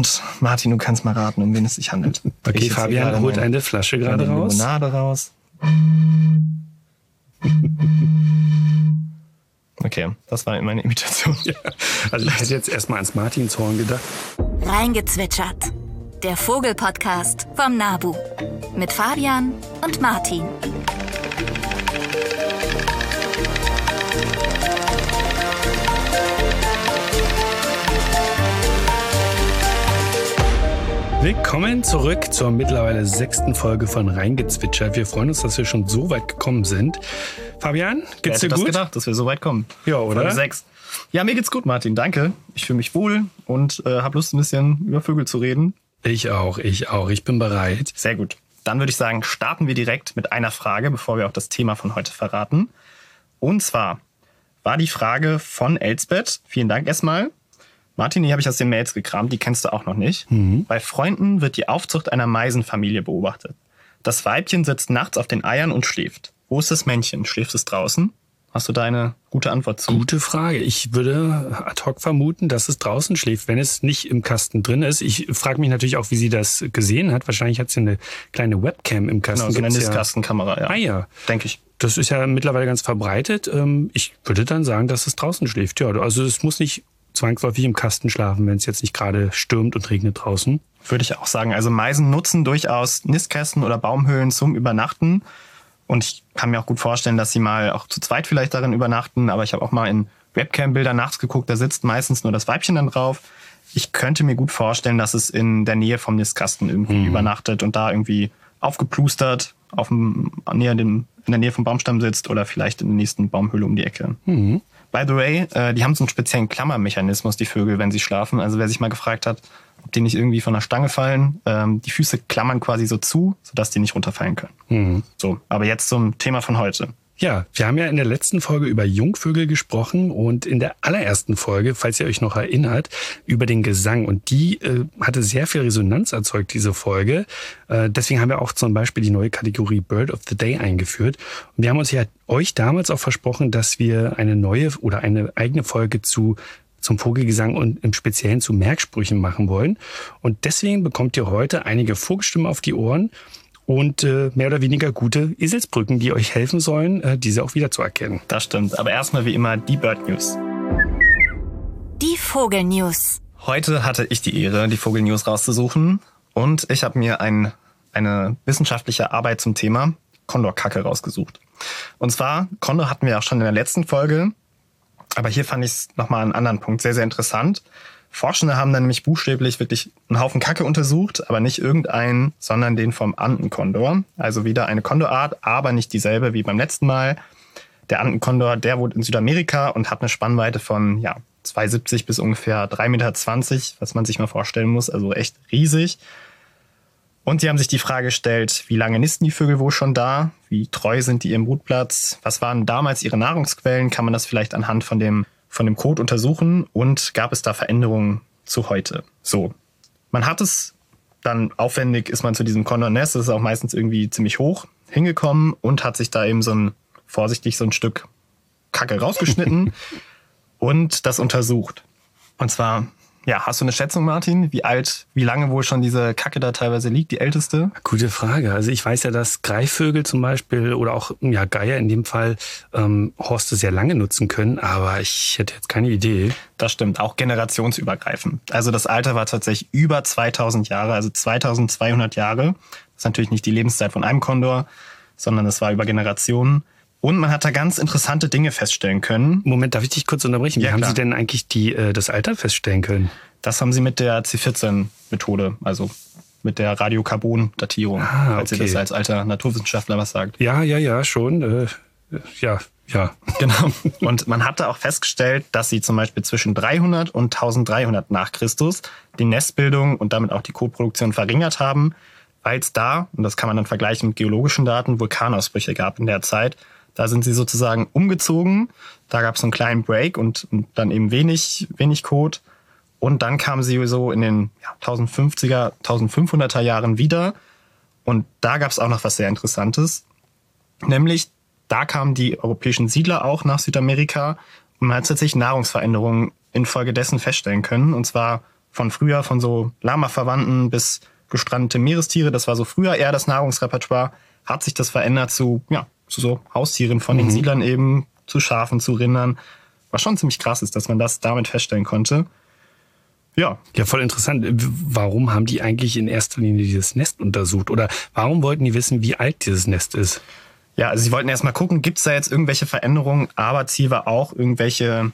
Und Martin, du kannst mal raten, um wen es sich handelt. Okay, Fabian holt eine Flasche gerade raus. Limonade raus. Okay, das war meine Imitation. Ja, also ich hätte jetzt erstmal ans Martinshorn gedacht. Reingezwitschert. Der Vogelpodcast vom Nabu. Mit Fabian und Martin. Willkommen zurück zur mittlerweile sechsten Folge von Reingezwitschert. Wir freuen uns, dass wir schon so weit gekommen sind. Fabian, geht's dir gut? Ich gedacht, dass wir so weit kommen. Ja, oder? Folge sechs. Ja, mir geht's gut, Martin. Danke. Ich fühle mich wohl und äh, habe Lust, ein bisschen über Vögel zu reden. Ich auch, ich auch. Ich bin bereit. Sehr gut. Dann würde ich sagen, starten wir direkt mit einer Frage, bevor wir auch das Thema von heute verraten. Und zwar war die Frage von Elsbeth. Vielen Dank erstmal. Martin, die habe ich aus den Mails gekramt, die kennst du auch noch nicht. Mhm. Bei Freunden wird die Aufzucht einer Meisenfamilie beobachtet. Das Weibchen sitzt nachts auf den Eiern und schläft. Wo ist das Männchen? Schläft es draußen? Hast du da eine gute Antwort zu? Gute Frage. Ich würde ad hoc vermuten, dass es draußen schläft, wenn es nicht im Kasten drin ist. Ich frage mich natürlich auch, wie sie das gesehen hat. Wahrscheinlich hat sie eine kleine Webcam im Kasten. Genau, so eine Nistkastenkamera, ja. Ah ja. Denke ich. Das ist ja mittlerweile ganz verbreitet. Ähm, ich würde dann sagen, dass es draußen schläft. Ja, also es muss nicht zwangsläufig im Kasten schlafen, wenn es jetzt nicht gerade stürmt und regnet draußen. Würde ich auch sagen. Also Meisen nutzen durchaus Nistkästen oder Baumhöhlen zum Übernachten. Und ich kann mir auch gut vorstellen, dass sie mal auch zu zweit vielleicht darin übernachten. Aber ich habe auch mal in Webcam-Bildern nachts geguckt, da sitzt meistens nur das Weibchen dann drauf. Ich könnte mir gut vorstellen, dass es in der Nähe vom Nistkasten irgendwie mhm. übernachtet und da irgendwie aufgeplustert auf dem, näher den, in der Nähe vom Baumstamm sitzt oder vielleicht in der nächsten Baumhöhle um die Ecke. Mhm. By the way, äh, die haben so einen speziellen Klammermechanismus, die Vögel, wenn sie schlafen. Also wer sich mal gefragt hat, ob die nicht irgendwie von der Stange fallen, ähm, die Füße klammern quasi so zu, sodass die nicht runterfallen können. Mhm. So, aber jetzt zum Thema von heute. Ja, wir haben ja in der letzten Folge über Jungvögel gesprochen und in der allerersten Folge, falls ihr euch noch erinnert, über den Gesang. Und die äh, hatte sehr viel Resonanz erzeugt, diese Folge. Äh, deswegen haben wir auch zum Beispiel die neue Kategorie Bird of the Day eingeführt. Und wir haben uns ja euch damals auch versprochen, dass wir eine neue oder eine eigene Folge zu zum Vogelgesang und im Speziellen zu Merksprüchen machen wollen. Und deswegen bekommt ihr heute einige Vogelstimmen auf die Ohren und äh, mehr oder weniger gute Eselsbrücken, die euch helfen sollen, äh, diese auch wieder zu erkennen. Das stimmt. Aber erstmal wie immer die Bird News. Die Vogel News. Heute hatte ich die Ehre, die Vogel News rauszusuchen. Und ich habe mir ein, eine wissenschaftliche Arbeit zum Thema Kondorkacke rausgesucht. Und zwar, Kondor hatten wir auch schon in der letzten Folge. Aber hier fand ich es nochmal einen anderen Punkt sehr, sehr interessant. Forschende haben dann nämlich buchstäblich wirklich einen Haufen Kacke untersucht, aber nicht irgendeinen, sondern den vom Andenkondor. Also wieder eine Kondorart, aber nicht dieselbe wie beim letzten Mal. Der Andenkondor, der wohnt in Südamerika und hat eine Spannweite von ja, 2,70 bis ungefähr 3,20 Meter, was man sich mal vorstellen muss. Also echt riesig. Und sie haben sich die Frage gestellt, wie lange nisten die Vögel wohl schon da? Wie treu sind die ihrem Brutplatz? Was waren damals ihre Nahrungsquellen? Kann man das vielleicht anhand von dem von dem Code untersuchen und gab es da Veränderungen zu heute. So, man hat es dann aufwendig, ist man zu diesem Condor Nest, das ist auch meistens irgendwie ziemlich hoch, hingekommen und hat sich da eben so ein, vorsichtig so ein Stück Kacke rausgeschnitten und das untersucht. Und zwar ja, hast du eine Schätzung, Martin? Wie alt, wie lange wohl schon diese Kacke da teilweise liegt, die älteste? Gute Frage. Also ich weiß ja, dass Greifvögel zum Beispiel oder auch ja, Geier in dem Fall ähm, Horste sehr lange nutzen können, aber ich hätte jetzt keine Idee. Das stimmt, auch generationsübergreifend. Also das Alter war tatsächlich über 2000 Jahre, also 2200 Jahre. Das ist natürlich nicht die Lebenszeit von einem Kondor, sondern es war über Generationen. Und man hat da ganz interessante Dinge feststellen können. Moment, darf ich dich kurz unterbrechen? Wie ja, haben Sie denn eigentlich die, äh, das Alter feststellen können? Das haben Sie mit der C14-Methode, also mit der Radiokarbon-Datierung, ah, falls okay. ihr das als alter Naturwissenschaftler was sagt. Ja, ja, ja, schon. Äh, ja, ja. Genau. Und man hatte auch festgestellt, dass sie zum Beispiel zwischen 300 und 1300 nach Christus die Nestbildung und damit auch die Kotproduktion verringert haben, weil es da, und das kann man dann vergleichen mit geologischen Daten, Vulkanausbrüche gab in der Zeit. Da sind sie sozusagen umgezogen. Da gab es einen kleinen Break und, und, dann eben wenig, wenig Code. Und dann kamen sie so in den ja, 1050er, 1500er Jahren wieder. Und da gab es auch noch was sehr Interessantes. Nämlich, da kamen die europäischen Siedler auch nach Südamerika und man hat tatsächlich Nahrungsveränderungen infolgedessen feststellen können. Und zwar von früher, von so Lama-Verwandten bis gestrandete Meerestiere. Das war so früher eher das Nahrungsrepertoire. Hat sich das verändert zu, ja, zu so Haustieren von den Mhm. Siedlern eben, zu Schafen, zu Rindern. Was schon ziemlich krass ist, dass man das damit feststellen konnte. Ja, Ja, voll interessant. Warum haben die eigentlich in erster Linie dieses Nest untersucht? Oder warum wollten die wissen, wie alt dieses Nest ist? Ja, also sie wollten erstmal gucken, gibt es da jetzt irgendwelche Veränderungen, aber Ziel war auch irgendwelche,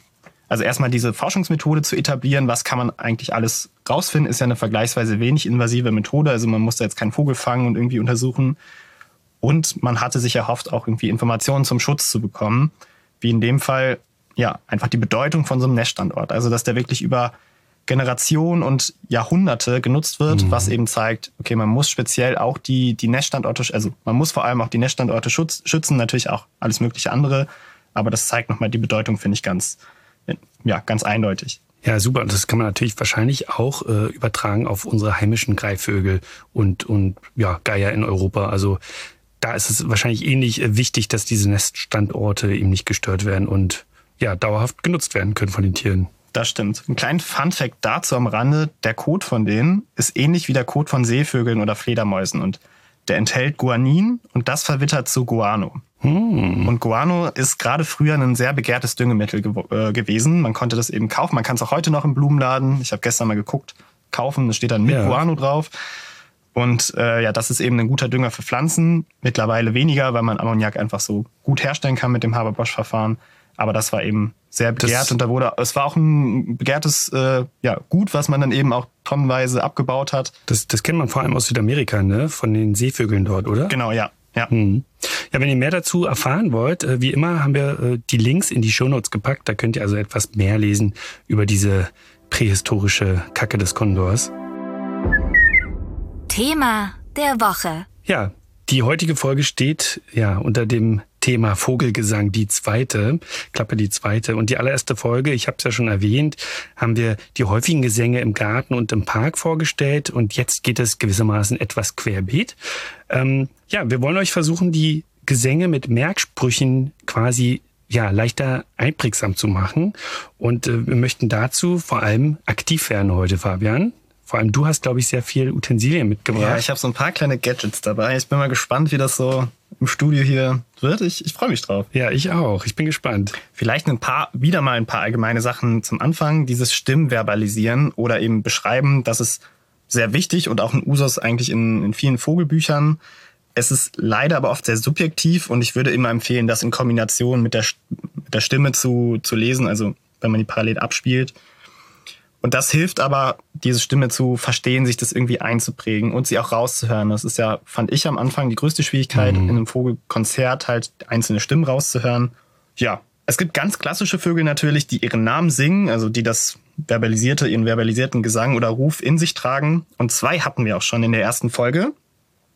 also erstmal diese Forschungsmethode zu etablieren, was kann man eigentlich alles rausfinden, ist ja eine vergleichsweise wenig invasive Methode, also man muss da jetzt keinen Vogel fangen und irgendwie untersuchen. Und man hatte sich erhofft, auch irgendwie Informationen zum Schutz zu bekommen, wie in dem Fall, ja, einfach die Bedeutung von so einem Neststandort, also dass der wirklich über Generationen und Jahrhunderte genutzt wird, was eben zeigt, okay, man muss speziell auch die, die Neststandorte, also man muss vor allem auch die Neststandorte schutz, schützen, natürlich auch alles mögliche andere, aber das zeigt nochmal die Bedeutung, finde ich, ganz, ja, ganz eindeutig. Ja, super. Und das kann man natürlich wahrscheinlich auch äh, übertragen auf unsere heimischen Greifvögel und, und ja, Geier in Europa. Also da ist es wahrscheinlich ähnlich äh, wichtig, dass diese Neststandorte eben nicht gestört werden und ja, dauerhaft genutzt werden können von den Tieren. Das stimmt. Ein kleiner Funfact dazu am Rande, der Kot von denen ist ähnlich wie der Kot von Seevögeln oder Fledermäusen und der enthält Guanin und das verwittert zu Guano. Und Guano ist gerade früher ein sehr begehrtes Düngemittel gew äh, gewesen. Man konnte das eben kaufen. Man kann es auch heute noch im Blumenladen. Ich habe gestern mal geguckt, kaufen. Es steht dann mit Ja. Guano drauf. Und äh, ja, das ist eben ein guter Dünger für Pflanzen. Mittlerweile weniger, weil man Ammoniak einfach so gut herstellen kann mit dem Haber-Bosch-Verfahren. Aber das war eben sehr begehrt Das- und da wurde, es war auch ein begehrtes äh, ja, Gut, was man dann eben auch tonnenweise abgebaut hat. Das, das kennt man vor allem aus Südamerika, ne? Von den Seevögeln dort, oder? Genau, ja. ja. Mhm. Ja, wenn ihr mehr dazu erfahren wollt, äh, wie immer haben wir äh, die Links in die Shownotes gepackt. Da könnt ihr also etwas mehr lesen über diese prähistorische Kacke des Kondors. Thema der Woche. Ja, die heutige Folge steht ja unter dem Thema Vogelgesang, die zweite, Klappe die zweite. Und die allererste Folge, ich habe es ja schon erwähnt, haben wir die häufigen Gesänge im Garten und im Park vorgestellt. Und jetzt geht es gewissermaßen etwas querbeet. Ähm, ja, wir wollen euch versuchen, die Gesänge mit Merksprüchen quasi ja, leichter einprägsam zu machen. Und äh, wir möchten dazu vor allem aktiv werden heute, Fabian. Vor allem du hast, glaube ich, sehr viel Utensilien mitgebracht. Ja, ich habe so ein paar kleine Gadgets dabei. Ich bin mal gespannt, wie das so im Studio hier wird. Ich, ich freue mich drauf. Ja, ich auch. Ich bin gespannt. Vielleicht ein paar, wieder mal ein paar allgemeine Sachen zum Anfang. Dieses Stimmverbalisieren oder eben beschreiben, das ist sehr wichtig und auch ein Usus eigentlich in, in vielen Vogelbüchern. Es ist leider aber oft sehr subjektiv und ich würde immer empfehlen, das in Kombination mit der, mit der Stimme zu, zu lesen, also wenn man die parallel abspielt. Und das hilft aber, diese Stimme zu verstehen, sich das irgendwie einzuprägen und sie auch rauszuhören. Das ist ja, fand ich am Anfang die größte Schwierigkeit, in einem Vogelkonzert halt einzelne Stimmen rauszuhören. Ja, es gibt ganz klassische Vögel natürlich, die ihren Namen singen, also die das verbalisierte, ihren verbalisierten Gesang oder Ruf in sich tragen. Und zwei hatten wir auch schon in der ersten Folge.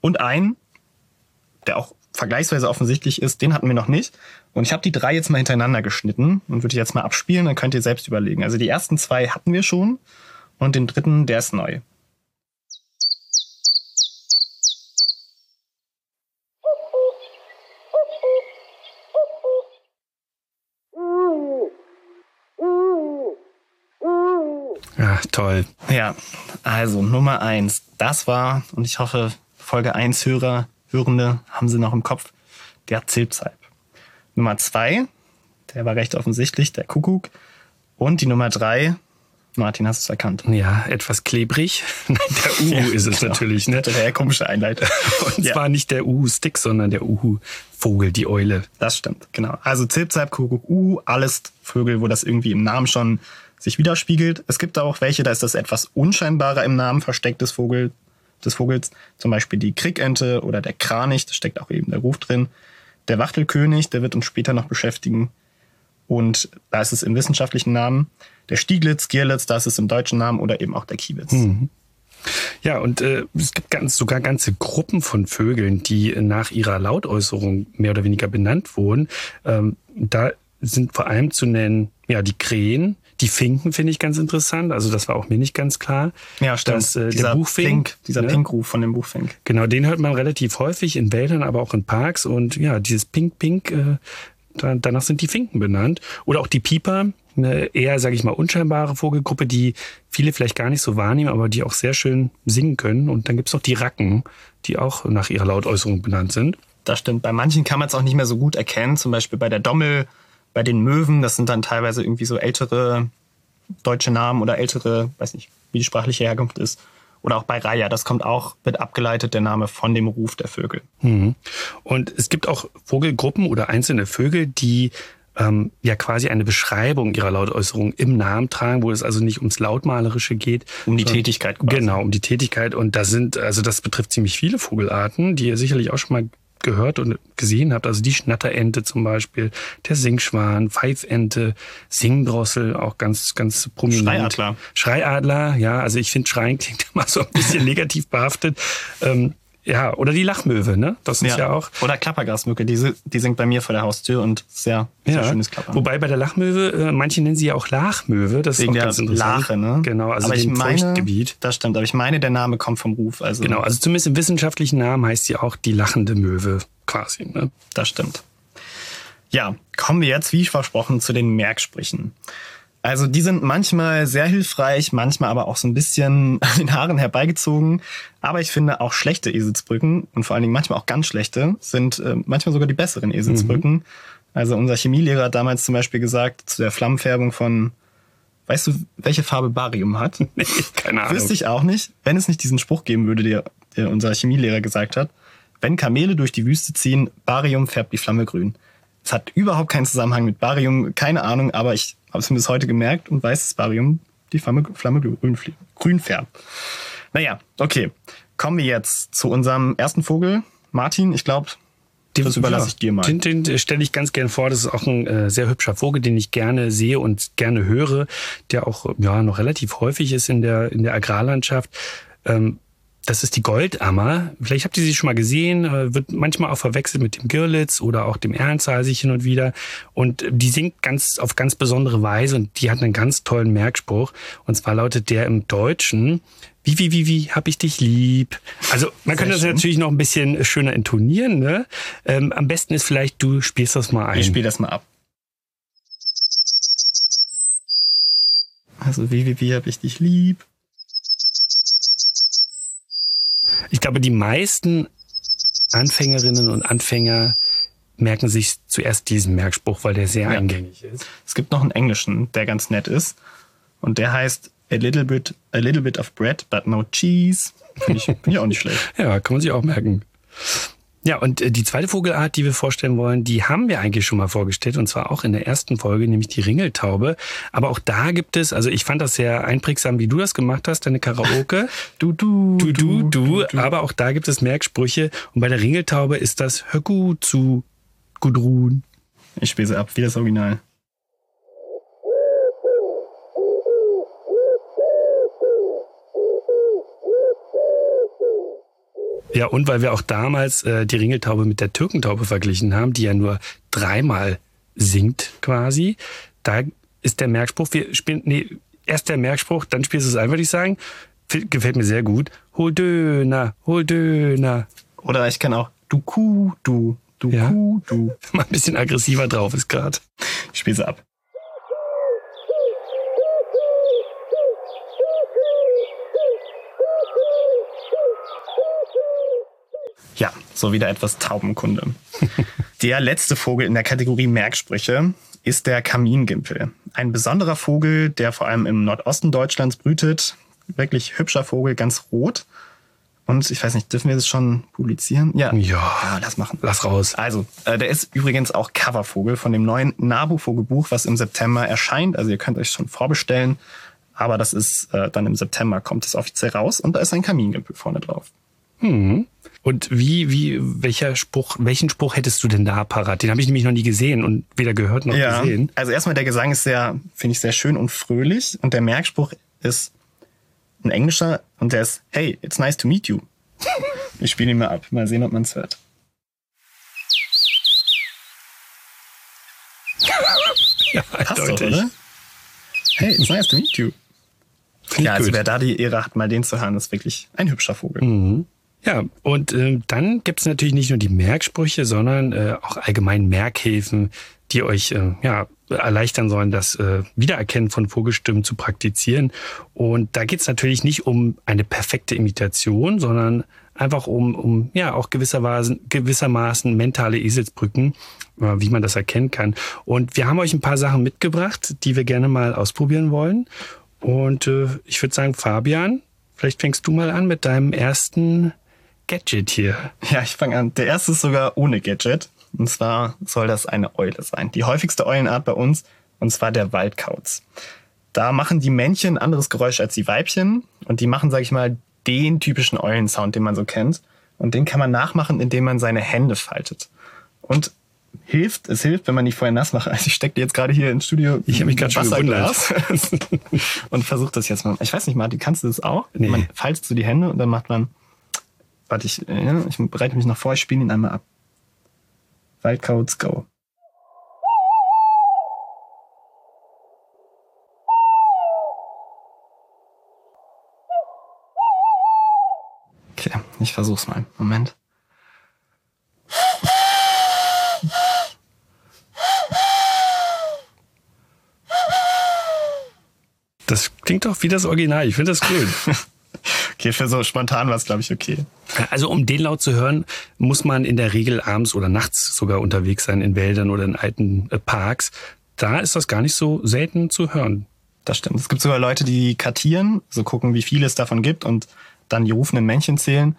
Und einen, der auch vergleichsweise offensichtlich ist, den hatten wir noch nicht. Und ich habe die drei jetzt mal hintereinander geschnitten und würde jetzt mal abspielen, dann könnt ihr selbst überlegen. Also die ersten zwei hatten wir schon und den dritten, der ist neu. Ja, toll. Ja, also Nummer eins, das war, und ich hoffe, Folge 1 Hörer, Hörende haben sie noch im Kopf, der Zilpzalp. Nummer zwei, der war recht offensichtlich, der Kuckuck. Und die Nummer drei, Martin, hast du es erkannt? Ja, etwas klebrig. Nein, der Uhu Ja, ist es genau. natürlich, ne? Wäre komische Einleitung. Und Ja. zwar nicht der Uhu-Stick, sondern der Uhu-Vogel, die Eule. Das stimmt, genau. Also Zilpzalp, Kuckuck, Uhu, alles Vögel, wo das irgendwie im Namen schon sich widerspiegelt. Es gibt auch welche, da ist das etwas unscheinbarer im Namen versteckt des, Vogel, des Vogels. Zum Beispiel die Krickente oder der Kranich, da steckt auch eben der Ruf drin. Der Wachtelkönig, der wird uns später noch beschäftigen. Und da ist es im wissenschaftlichen Namen. Der Stieglitz, Gierlitz, da ist es im deutschen Namen oder eben auch der Kiewitz. Ja, und äh, es gibt ganz, sogar ganze Gruppen von Vögeln, die nach ihrer Lautäußerung mehr oder weniger benannt wurden. Ähm, da sind vor allem zu nennen, ja, die Krähen, die Finken finde ich ganz interessant. Also das war auch mir nicht ganz klar. Ja, stimmt. Dass, äh, dieser der Buchfink, Pink, dieser ne? Pinkruf von dem Buchfink. Genau, den hört man relativ häufig in Wäldern, aber auch in Parks. Und ja, dieses Pink Pink, äh, da, danach sind die Finken benannt. Oder auch die Pieper, eine eher, sage ich mal, unscheinbare Vogelgruppe, die viele vielleicht gar nicht so wahrnehmen, aber die auch sehr schön singen können. Und dann gibt's noch die Racken, die auch nach ihrer Lautäußerung benannt sind. Das stimmt. Bei manchen kann man es auch nicht mehr so gut erkennen. Zum Beispiel bei der Dommel, bei den Möwen. Das sind dann teilweise irgendwie so ältere deutsche Namen oder ältere, weiß nicht, wie die sprachliche Herkunft ist. Oder auch bei Raya, das kommt auch, wird abgeleitet, der Name von dem Ruf der Vögel. Mhm. Und es gibt auch Vogelgruppen oder einzelne Vögel, die ähm, ja quasi eine Beschreibung ihrer Lautäußerung im Namen tragen, wo es also nicht ums Lautmalerische geht. Um die Tätigkeit quasi. Genau, um die Tätigkeit. Und da sind, also das betrifft ziemlich viele Vogelarten, die ihr sicherlich auch schon mal gehört und gesehen habt. Also die Schnatterente zum Beispiel, der Singschwan, Pfeifente, Singdrossel, auch ganz, ganz prominent. Schreiadler. Schreiadler, ja. Also ich finde Schreien klingt immer so ein bisschen negativ behaftet. Ähm, ja, oder die Lachmöwe, ne? Das ist ja, ja auch. Oder Klappergrasmücke, die, die singt bei mir vor der Haustür und sehr, sehr ja. schönes Klappern. Wobei bei der Lachmöwe, äh, manche nennen sie ja auch Lachmöwe, das Wegen ist auch ganz interessant. Lache, ne? Genau, also aber dem Feuchtgebiet. Das stimmt, aber ich meine, der Name kommt vom Ruf. Also Genau, also zumindest im wissenschaftlichen Namen heißt sie auch die lachende Möwe quasi, ne? Das stimmt. Ja, kommen wir jetzt, wie versprochen, zu den Merksprüchen. Also die sind manchmal sehr hilfreich, manchmal aber auch so ein bisschen an den Haaren herbeigezogen. Aber ich finde auch schlechte Eselsbrücken und vor allen Dingen manchmal auch ganz schlechte sind äh, manchmal sogar die besseren Eselsbrücken. Mhm. Also unser Chemielehrer hat damals zum Beispiel gesagt zu der Flammenfärbung von, weißt du, welche Farbe Barium hat? Nee, keine Ahnung. Wüsste ich auch nicht, wenn es nicht diesen Spruch geben würde, der, der unser Chemielehrer gesagt hat. Wenn Kamele durch die Wüste ziehen, Barium färbt die Flamme grün. Es hat überhaupt keinen Zusammenhang mit Barium, keine Ahnung, aber ich habe es mir bis heute gemerkt und weiß, dass Barium die Flamme, Flamme grün, grün färbt. Naja, okay. Kommen wir jetzt zu unserem ersten Vogel. Martin, ich glaube, das überlasse ja, ich dir mal. Den, den stelle ich ganz gern vor. Das ist auch ein äh, sehr hübscher Vogel, den ich gerne sehe und gerne höre, der auch ja noch relativ häufig ist in der in der Agrarlandschaft. Ähm, das ist die Goldammer. Vielleicht habt ihr sie schon mal gesehen, äh, wird manchmal auch verwechselt mit dem Girlitz oder auch dem Ernsthaar sich hin und wieder. Und die singt ganz auf ganz besondere Weise und die hat einen ganz tollen Merkspruch. Und zwar lautet der im Deutschen, wie, wie, wie, wie, hab ich dich lieb. Also man könnte das natürlich noch ein bisschen schöner intonieren. Ne? Ähm, am besten ist vielleicht, du spielst das mal ein. Ich spiel das mal ab. Also wie, wie, wie hab ich dich lieb. Ich glaube, die meisten Anfängerinnen und Anfänger merken sich zuerst diesen Merkspruch, weil der sehr ja. eingängig ist. Es gibt noch einen englischen, der ganz nett ist. Und der heißt a little bit, a little bit of bread, but no cheese. Finde ich, find ich auch nicht schlecht. ja, kann man sich auch merken. Ja, und äh, die zweite Vogelart, die wir vorstellen wollen, die haben wir eigentlich schon mal vorgestellt und zwar auch in der ersten Folge, nämlich die Ringeltaube. Aber auch da gibt es, also ich fand das sehr einprägsam, wie du das gemacht hast, deine Karaoke. Du, du, du, du, du, du. Aber auch da gibt es Merksprüche und bei der Ringeltaube ist das Hör gut zu Gudrun. Ich spiele sie ab, wie das Original. Ja, und weil wir auch damals äh, die Ringeltaube mit der Türkentaube verglichen haben, die ja nur dreimal singt quasi, da ist der Merkspruch, wir spielen, nee, erst der Merkspruch, dann spielst du es ein, würde ich sagen. Gefällt mir sehr gut. Hol Döner, hol Döner. Oder ich kann auch du Kuh, du, du ja? Kuh, du. Mal ein bisschen aggressiver drauf ist gerade. Ich spiele sie ab. Ja, so wieder etwas Taubenkunde. der letzte Vogel in der Kategorie Merksprüche ist der Kamingimpel. Ein besonderer Vogel, der vor allem im Nordosten Deutschlands brütet. Wirklich hübscher Vogel, ganz rot. Und ich weiß nicht, dürfen wir das schon publizieren? Ja. Ja, ja lass machen. Lass raus. Also, äh, der ist übrigens auch Covervogel von dem neuen Nabu-Vogelbuch, was im September erscheint. Also ihr könnt euch schon vorbestellen. Aber das ist äh, dann im September kommt es offiziell raus und da ist ein Kamingimpel vorne drauf. Hm. Und wie, wie, welcher Spruch, welchen Spruch hättest du denn da parat? Den habe ich nämlich noch nie gesehen und weder gehört noch ja, gesehen. Also erstmal der Gesang ist sehr, finde ich, sehr schön und fröhlich. Und der Merkspruch ist ein englischer und der ist, hey, it's nice to meet you. ich spiele ihn mal ab. Mal sehen, ob man es hört. ja, Passt doch, oder? Hey, it's nice to meet you. ja, also gut. wer da die Ehre hat, mal den zu hören, ist wirklich ein hübscher Vogel. Mhm. Ja, und äh, dann gibt es natürlich nicht nur die Merksprüche, sondern äh, auch allgemein Merkhilfen, die euch äh, ja erleichtern sollen, das äh, Wiedererkennen von Vogelstimmen zu praktizieren. Und da geht es natürlich nicht um eine perfekte Imitation, sondern einfach um, um ja auch gewissermaßen, gewissermaßen mentale Eselsbrücken, äh, wie man das erkennen kann. Und wir haben euch ein paar Sachen mitgebracht, die wir gerne mal ausprobieren wollen. Und äh, ich würde sagen, Fabian, vielleicht fängst du mal an mit deinem ersten Gadget hier. Ja, ich fange an. Der erste ist sogar ohne Gadget. Und zwar soll das eine Eule sein. Die häufigste Eulenart bei uns, und zwar der Waldkauz. Da machen die Männchen ein anderes Geräusch als die Weibchen. Und die machen, sag ich mal, den typischen Eulensound, den man so kennt. Und den kann man nachmachen, indem man seine Hände faltet. Und hilft, es hilft, wenn man die vorher nass macht. Also ich stecke jetzt gerade hier ins Studio. Ich habe mich gerade schon gewundert. und versuche das jetzt mal. Ich weiß nicht, Martin, kannst du das auch? Nee. Man faltet so die Hände und dann macht man. Warte, ich, ja, ich bereite mich noch vor, ich spiele ihn einmal ab. Wildcoats go. Okay, ich versuch's mal. Moment. Das klingt doch wie das Original. Ich finde das cool. Okay, für so spontan war es, glaube ich, okay. Also um den laut zu hören, muss man in der Regel abends oder nachts sogar unterwegs sein in Wäldern oder in alten äh, Parks. Da ist das gar nicht so selten zu hören. Das stimmt. Es gibt sogar Leute, die kartieren, so gucken, wie viel es davon gibt und dann die rufenden Männchen zählen,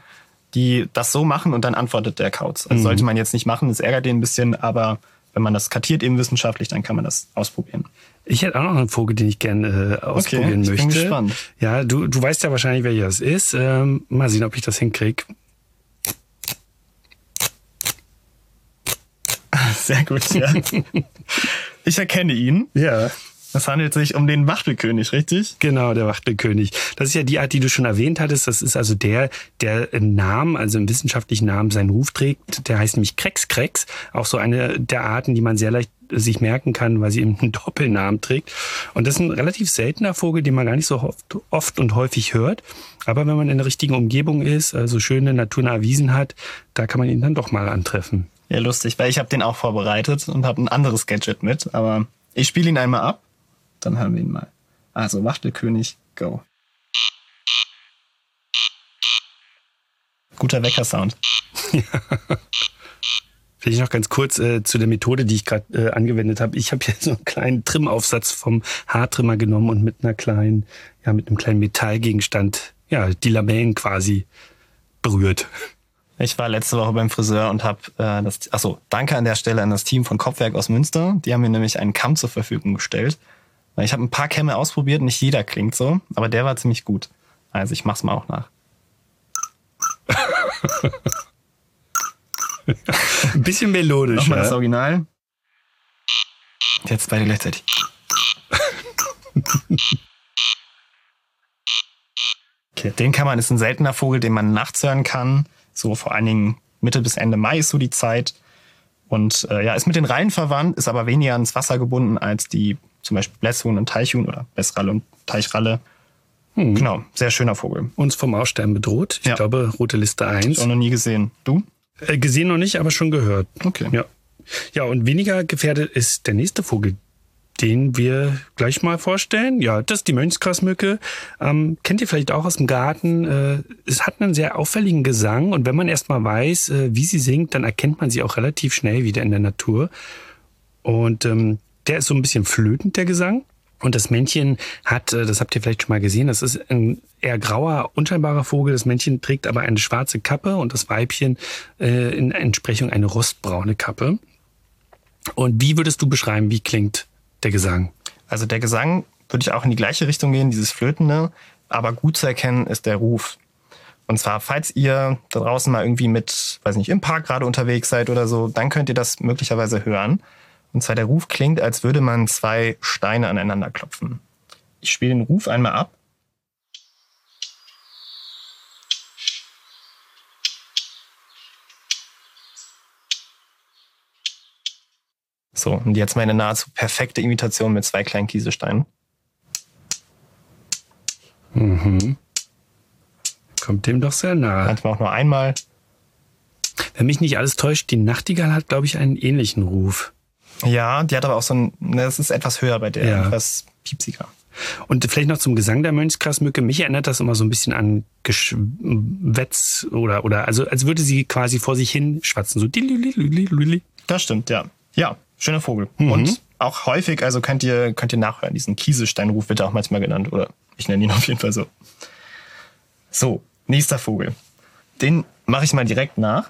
die das so machen und dann antwortet der Kauz. Also Mhm. sollte man jetzt nicht machen, das ärgert den ein bisschen, aber wenn man das kartiert eben wissenschaftlich, dann kann man das ausprobieren. Ich hätte auch noch einen Vogel, den ich gerne äh, ausprobieren ich bin möchte. gespannt. Ja, du, du weißt ja wahrscheinlich, welcher es ist. Ähm, mal sehen, ob ich das hinkriege. Sehr gut, ja. ich erkenne ihn. Ja. Es handelt sich um den Wachtelkönig, richtig? Genau, der Wachtelkönig. Das ist ja die Art, die du schon erwähnt hattest. Das ist also der, der im Namen, also im wissenschaftlichen Namen seinen Ruf trägt. Der heißt nämlich Krex-Krex. Auch so eine der Arten, die man sehr leicht sich merken kann, weil sie eben einen Doppelnamen trägt. Und das ist ein relativ seltener Vogel, den man gar nicht so oft, oft und häufig hört. Aber wenn man in der richtigen Umgebung ist, also schöne naturnahe Wiesen hat, da kann man ihn dann doch mal antreffen. Ja, lustig, weil ich habe den auch vorbereitet und habe ein anderes Gadget mit, aber ich spiele ihn einmal ab, dann hören wir ihn mal. Also Wachtelkönig, go. Guter Weckersound. Vielleicht noch ganz kurz äh, zu der Methode, die ich gerade äh, angewendet habe. Ich habe hier so einen kleinen Trimmaufsatz vom Haartrimmer genommen und mit einer kleinen, ja, mit einem kleinen Metallgegenstand, ja, die Lamellen quasi berührt. Ich war letzte Woche beim Friseur und habe äh, das. Achso, danke an der Stelle an das Team von Kopfwerk aus Münster. Die haben mir nämlich einen Kamm zur Verfügung gestellt. Weil Ich habe ein paar Kämme ausprobiert, nicht jeder klingt so, aber der war ziemlich gut. Also ich mach's mal auch nach. Ein bisschen melodisch. Nochmal das ja? Original. Jetzt beide gleichzeitig. Okay, den kann man, ist ein seltener Vogel, den man nachts hören kann. So vor allen Dingen Mitte bis Ende Mai ist so die Zeit. Und äh, ja, ist mit den Rallen verwandt, ist aber weniger ans Wasser gebunden als die zum Beispiel Blässhuhn und Teichhuhn oder Bessralle und Teichralle. Genau, sehr schöner Vogel. Uns vom Aussterben bedroht. Ich Ja. glaube, rote Liste 1. Auch noch nie gesehen. Du? Äh, gesehen noch nicht, aber schon gehört. Okay. Ja. Ja, und weniger gefährdet ist der nächste Vogel, den wir gleich mal vorstellen. Ja, das ist die Mönchsgrasmücke. Ähm, kennt ihr vielleicht auch aus dem Garten. Äh, es hat einen sehr auffälligen Gesang und wenn man erstmal weiß, äh, wie sie singt, dann erkennt man sie auch relativ schnell wieder in der Natur. Und ähm, der ist so ein bisschen flötend, der Gesang. Und das Männchen hat, äh, das habt ihr vielleicht schon mal gesehen, das ist ein eher grauer, unscheinbarer Vogel. Das Männchen trägt aber eine schwarze Kappe und das Weibchen äh, in Entsprechung eine rostbraune Kappe. Und wie würdest du beschreiben, wie klingt der Gesang? Also der Gesang würde ich auch in die gleiche Richtung gehen, dieses Flötende, aber gut zu erkennen ist der Ruf. Und zwar, falls ihr da draußen mal irgendwie mit, weiß nicht, im Park gerade unterwegs seid oder so, dann könnt ihr das möglicherweise hören. Und zwar der Ruf klingt, als würde man zwei Steine aneinander klopfen. Ich spiele den Ruf einmal ab. So, und jetzt meine nahezu perfekte Imitation mit zwei kleinen Kieselsteinen. Kommt dem doch sehr nahe. Manchmal auch nur einmal. Wenn mich nicht alles täuscht, die Nachtigall hat, glaube ich, einen ähnlichen Ruf. Ja, die hat aber auch so ein, ne, das ist etwas höher bei der, Ja. etwas piepsiger. Und vielleicht noch zum Gesang der Mönchsgrasmücke. Mich erinnert das immer so ein bisschen an Geschwätz oder, oder, also als würde sie quasi vor sich hin schwatzen. So. Das stimmt, ja. Ja, schöner Vogel. Mhm. Und auch häufig, also könnt ihr, könnt ihr nachhören, diesen Kieselsteinruf wird er auch manchmal genannt. Oder ich nenne ihn auf jeden Fall so. So, nächster Vogel. Den mache ich mal direkt nach.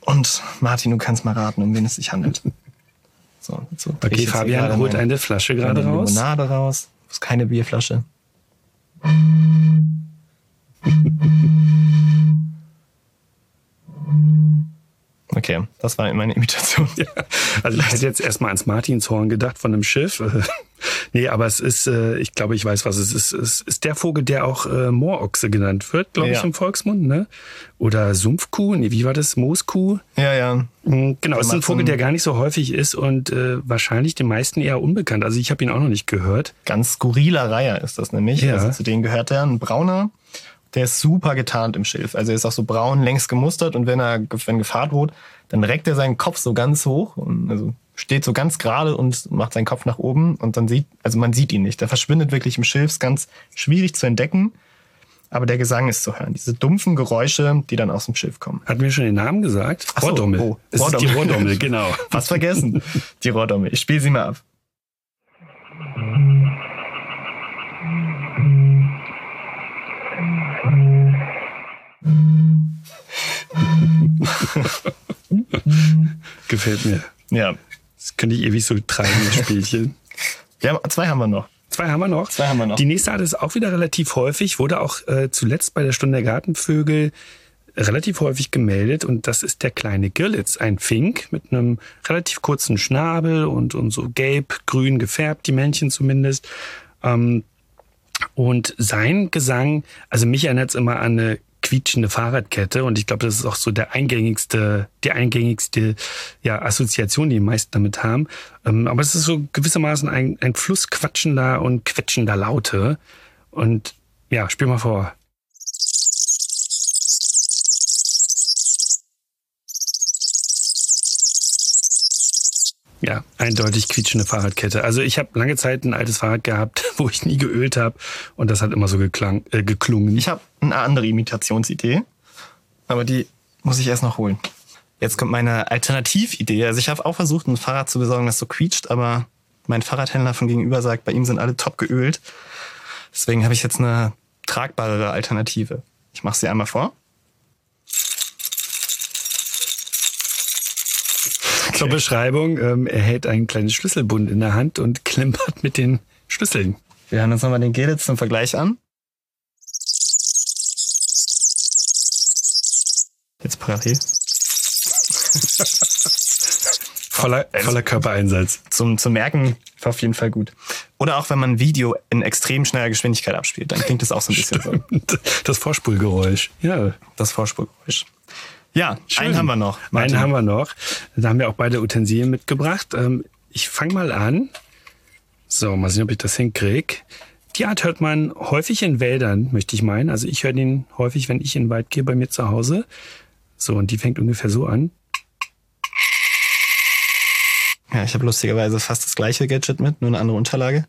Und Martin, du kannst mal raten, um wen es sich handelt. So, so Okay, Fabian holt eine Flasche gerade raus. Limonade raus. Das ist keine Bierflasche. Okay, das war meine Imitation. Also ich hätte jetzt erstmal ans Martinshorn gedacht von einem Schiff. nee, aber es ist, äh, ich glaube, ich weiß, was es ist. Es ist der Vogel, der auch äh, Moorochse genannt wird, glaube ich, Ja. im Volksmund, ne? Oder Sumpfkuh, nee, wie war das? Mooskuh? Ja, ja. Mhm, Genau, es ist ein Vogel, der gar nicht so häufig ist und äh, wahrscheinlich den meisten eher unbekannt. Also ich habe ihn auch noch nicht gehört. Ganz skurriler Reiher ist das nämlich. Ja. Also zu denen gehört er ein brauner, der ist super getarnt im Schilf. Also er ist auch so braun, längs gemustert und wenn er wenn Gefahr droht, dann reckt er seinen Kopf so ganz hoch und also steht so ganz gerade und macht seinen Kopf nach oben und dann sieht, also man sieht ihn nicht. Der verschwindet wirklich im Schilf, ist ganz schwierig zu entdecken. Aber der Gesang ist zu hören. Diese dumpfen Geräusche, die dann aus dem Schilf kommen. Hatten wir schon den Namen gesagt? Ach so, Rohrdommel. oh, es ist die Rohrdommel. Rohrdommel, genau. Fast vergessen. Die Rohrdommel. Ich spiele sie mal ab. Gefällt mir. Ja. Das könnte ich ewig so treiben, das Spielchen. Haben, zwei haben wir noch. Zwei haben wir noch. Zwei haben wir noch. Die nächste Art ist auch wieder relativ häufig, wurde auch äh, zuletzt bei der Stunde der Gartenvögel relativ häufig gemeldet und das ist der kleine Girlitz, ein Fink mit einem relativ kurzen Schnabel und, und so gelb-grün gefärbt, die Männchen zumindest. Ähm, und sein Gesang, also mich erinnert es immer an eine quietschende Fahrradkette und ich glaube, das ist auch so der eingängigste, die eingängigste ja, Assoziation, die die meisten damit haben. Ähm, aber es ist so gewissermaßen ein, ein Fluss quatschender und quetschender Laute. Und ja, spiel mal vor. Ja, eindeutig quietschende Fahrradkette. Also ich habe lange Zeit ein altes Fahrrad gehabt, wo ich nie geölt habe und das hat immer so geklang, äh, geklungen. Ich habe eine andere Imitationsidee, aber die muss ich erst noch holen. Jetzt kommt meine Alternatividee. Also ich habe auch versucht, ein Fahrrad zu besorgen, das so quietscht, aber mein Fahrradhändler von gegenüber sagt, bei ihm sind alle top geölt. Deswegen habe ich jetzt eine tragbarere Alternative. Ich mache sie einmal vor. Zur Beschreibung, ähm, er hält ein kleines Schlüsselbund in der Hand und klimpert mit den Schlüsseln. Wir hören uns nochmal den Gelitz zum Vergleich an. Jetzt parallel. Voller, voller Körpereinsatz. Zum, zum Merken auf jeden Fall gut. Oder auch wenn man ein Video in extrem schneller Geschwindigkeit abspielt, dann klingt es auch so ein bisschen so. Das Vorspulgeräusch. Ja. Das Vorspulgeräusch. Ja, Schön. einen haben wir noch. Einen Martin. haben wir noch. Da haben wir auch beide Utensilien mitgebracht. Ähm, ich fange mal an. So, mal sehen, ob ich das hinkriege. Die Art hört man häufig in Wäldern, möchte ich meinen. Also ich höre den häufig, wenn ich in den Wald gehe, bei mir zu Hause. So, und die fängt ungefähr so an. Ja, ich habe lustigerweise fast das gleiche Gadget mit, nur eine andere Unterlage.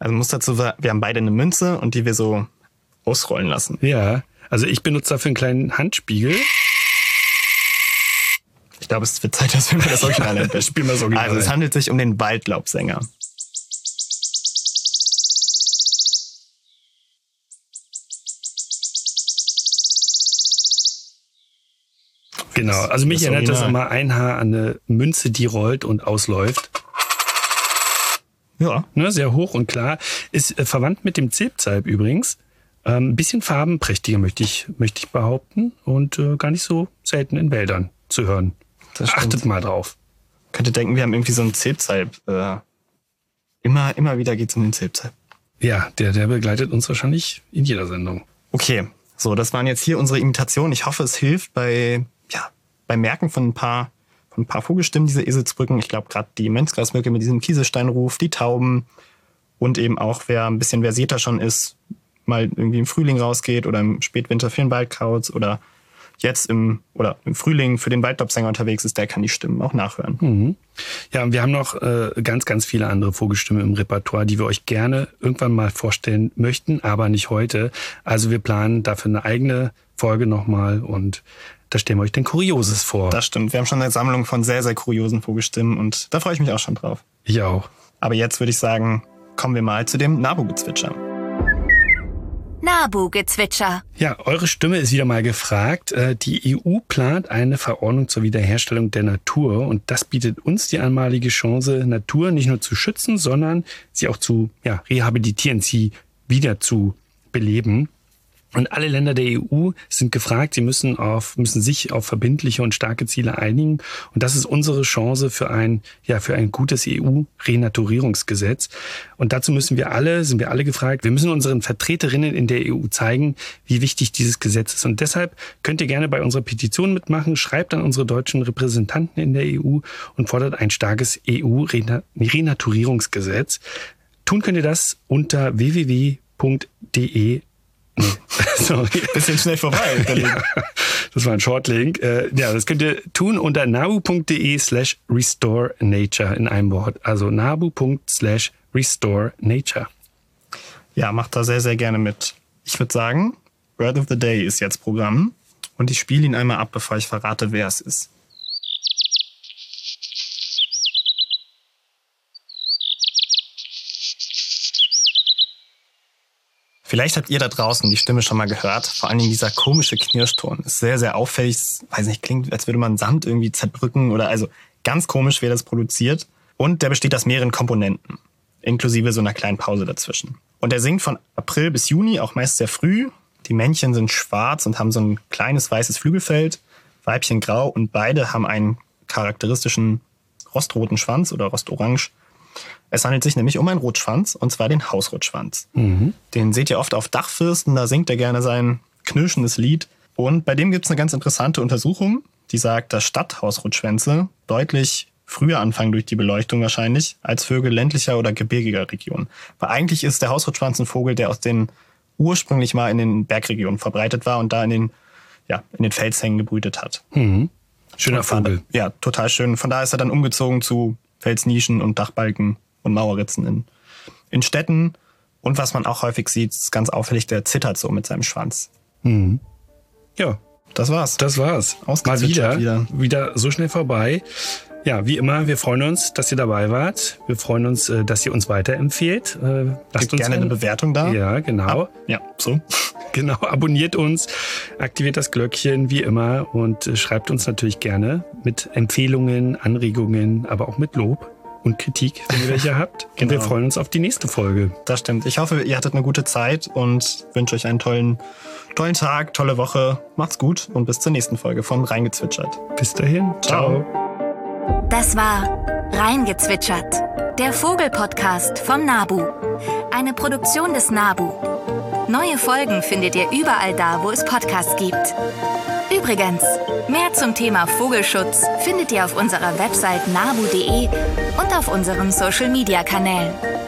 Also muss dazu, wir haben beide eine Münze und die wir so ausrollen lassen. Ja, also ich benutze dafür einen kleinen Handspiegel. Ich glaube, es wird Zeit, dass wir mal das Original entdecken. spielen wir das Original Also es handelt sich um den Waldlaubsänger. Genau, also mich das erinnert das immer ein Haar an eine Münze, die rollt und ausläuft. Ja. Ne, sehr hoch und klar. Ist äh, verwandt mit dem Zilpzalp übrigens. Ähm, Ein bisschen farbenprächtiger, möchte ich, möchte ich behaupten. Und äh, gar nicht so selten in Wäldern zu hören. Achtet mal drauf. Könnte denken, wir haben irgendwie so einen Zilpzalp. Äh, immer, immer wieder geht's um den Zilpzalp. Ja, der, der begleitet uns wahrscheinlich in jeder Sendung. Okay, so, das waren jetzt hier unsere Imitationen. Ich hoffe, es hilft bei, ja, beim Merken von ein paar, von ein paar Vogelstimmen, diese Eselsbrücken. Ich glaube, gerade die Menzgrasmücke mit diesem Kieselsteinruf, die Tauben und eben auch, wer ein bisschen versierter schon ist, mal irgendwie im Frühling rausgeht oder im Spätwinter für den Waldkauz oder jetzt im oder im Frühling für den Waldlobsänger unterwegs ist, der kann die Stimmen auch nachhören. Mhm. Ja, und wir haben noch äh, ganz, ganz viele andere Vogelstimmen im Repertoire, die wir euch gerne irgendwann mal vorstellen möchten, aber nicht heute. Also wir planen dafür eine eigene Folge nochmal und da stellen wir euch den Kurioses vor. Das stimmt. Wir haben schon eine Sammlung von sehr, sehr kuriosen Vogelstimmen und da freue ich mich auch schon drauf. Ich auch. Aber jetzt würde ich sagen, kommen wir mal zu dem Nabu-Gezwitscher. Nabu-Gezwitscher. Ja, eure Stimme ist wieder mal gefragt. Äh, die EU plant eine Verordnung zur Wiederherstellung der Natur und das bietet uns die einmalige Chance, Natur nicht nur zu schützen, sondern sie auch zu ja, rehabilitieren, sie wieder zu beleben. Und alle Länder der EU sind gefragt, sie müssen auf, müssen sich auf verbindliche und starke Ziele einigen. Und das ist unsere Chance für ein, ja, für ein gutes EU-Renaturierungsgesetz. Und dazu müssen wir alle, sind wir alle gefragt, wir müssen unseren Vertreterinnen in der EU zeigen, wie wichtig dieses Gesetz ist. Und deshalb könnt ihr gerne bei unserer Petition mitmachen, schreibt an unsere deutschen Repräsentanten in der EU und fordert ein starkes EU-Renaturierungsgesetz. Tun könnt ihr das unter www.de Sorry. Bisschen schnell vorbei. ja, das war ein Shortlink. Äh, ja, das könnt ihr tun unter nabu.de slash restore nature in einem Wort. Also nabu.slash restore nature. Ja, macht da sehr, sehr gerne mit. Ich würde sagen, Word of the Day ist jetzt Programm und ich spiele ihn einmal ab, bevor ich verrate, wer es ist. Vielleicht habt ihr da draußen die Stimme schon mal gehört. Vor allem dieser komische Knirschton ist sehr, sehr auffällig. Weiß nicht, klingt, als würde man Sand irgendwie zerdrücken oder also ganz komisch, wer das produziert. Und der besteht aus mehreren Komponenten, inklusive so einer kleinen Pause dazwischen. Und er singt von April bis Juni, auch meist sehr früh. Die Männchen sind schwarz und haben so ein kleines weißes Flügelfeld, Weibchen grau und beide haben einen charakteristischen rostroten Schwanz oder rostorange es handelt sich nämlich um einen Rotschwanz, und zwar den Hausrotschwanz. Mhm. Den seht ihr oft auf Dachfirsten, da singt er gerne sein knirschendes Lied. Und bei dem gibt es eine ganz interessante Untersuchung, die sagt, dass Stadthausrotschwänze deutlich früher anfangen durch die Beleuchtung wahrscheinlich, als Vögel ländlicher oder gebirgiger Regionen. Weil eigentlich ist der Hausrotschwanz ein Vogel, der aus den ursprünglich mal in den Bergregionen verbreitet war und da in den, ja, in den Felshängen gebrütet hat. Mhm. Schöner Vogel. Ja, total schön. Von da ist er dann umgezogen zu Felsnischen und Dachbalken und Mauerritzen in, in Städten. Und was man auch häufig sieht, ist ganz auffällig, der zittert so mit seinem Schwanz. Mhm. Ja. Das war's. Das war's. Mal wieder, wieder. Wieder so schnell vorbei. Ja, wie immer, wir freuen uns, dass ihr dabei wart. Wir freuen uns, äh, dass ihr uns weiterempfehlt. Äh, lasst uns gerne eine Bewertung da. Ja, genau. Ah, ja, so. Genau, abonniert uns, aktiviert das Glöckchen wie immer und äh, schreibt uns natürlich gerne mit Empfehlungen, Anregungen, aber auch mit Lob und Kritik, wenn ihr welche habt. genau. Und wir freuen uns auf die nächste Folge. Das stimmt. Ich hoffe, ihr hattet eine gute Zeit und wünsche euch einen tollen, tollen Tag, tolle Woche. Macht's gut und bis zur nächsten Folge von Reingezwitschert. Bis dahin. Ciao. Das war Reingezwitschert, der Vogelpodcast vom Nabu. Eine Produktion des Nabu. Neue Folgen findet ihr überall da, wo es Podcasts gibt. Übrigens, mehr zum Thema Vogelschutz findet ihr auf unserer Website nabu.de und auf unseren Social-Media-Kanälen.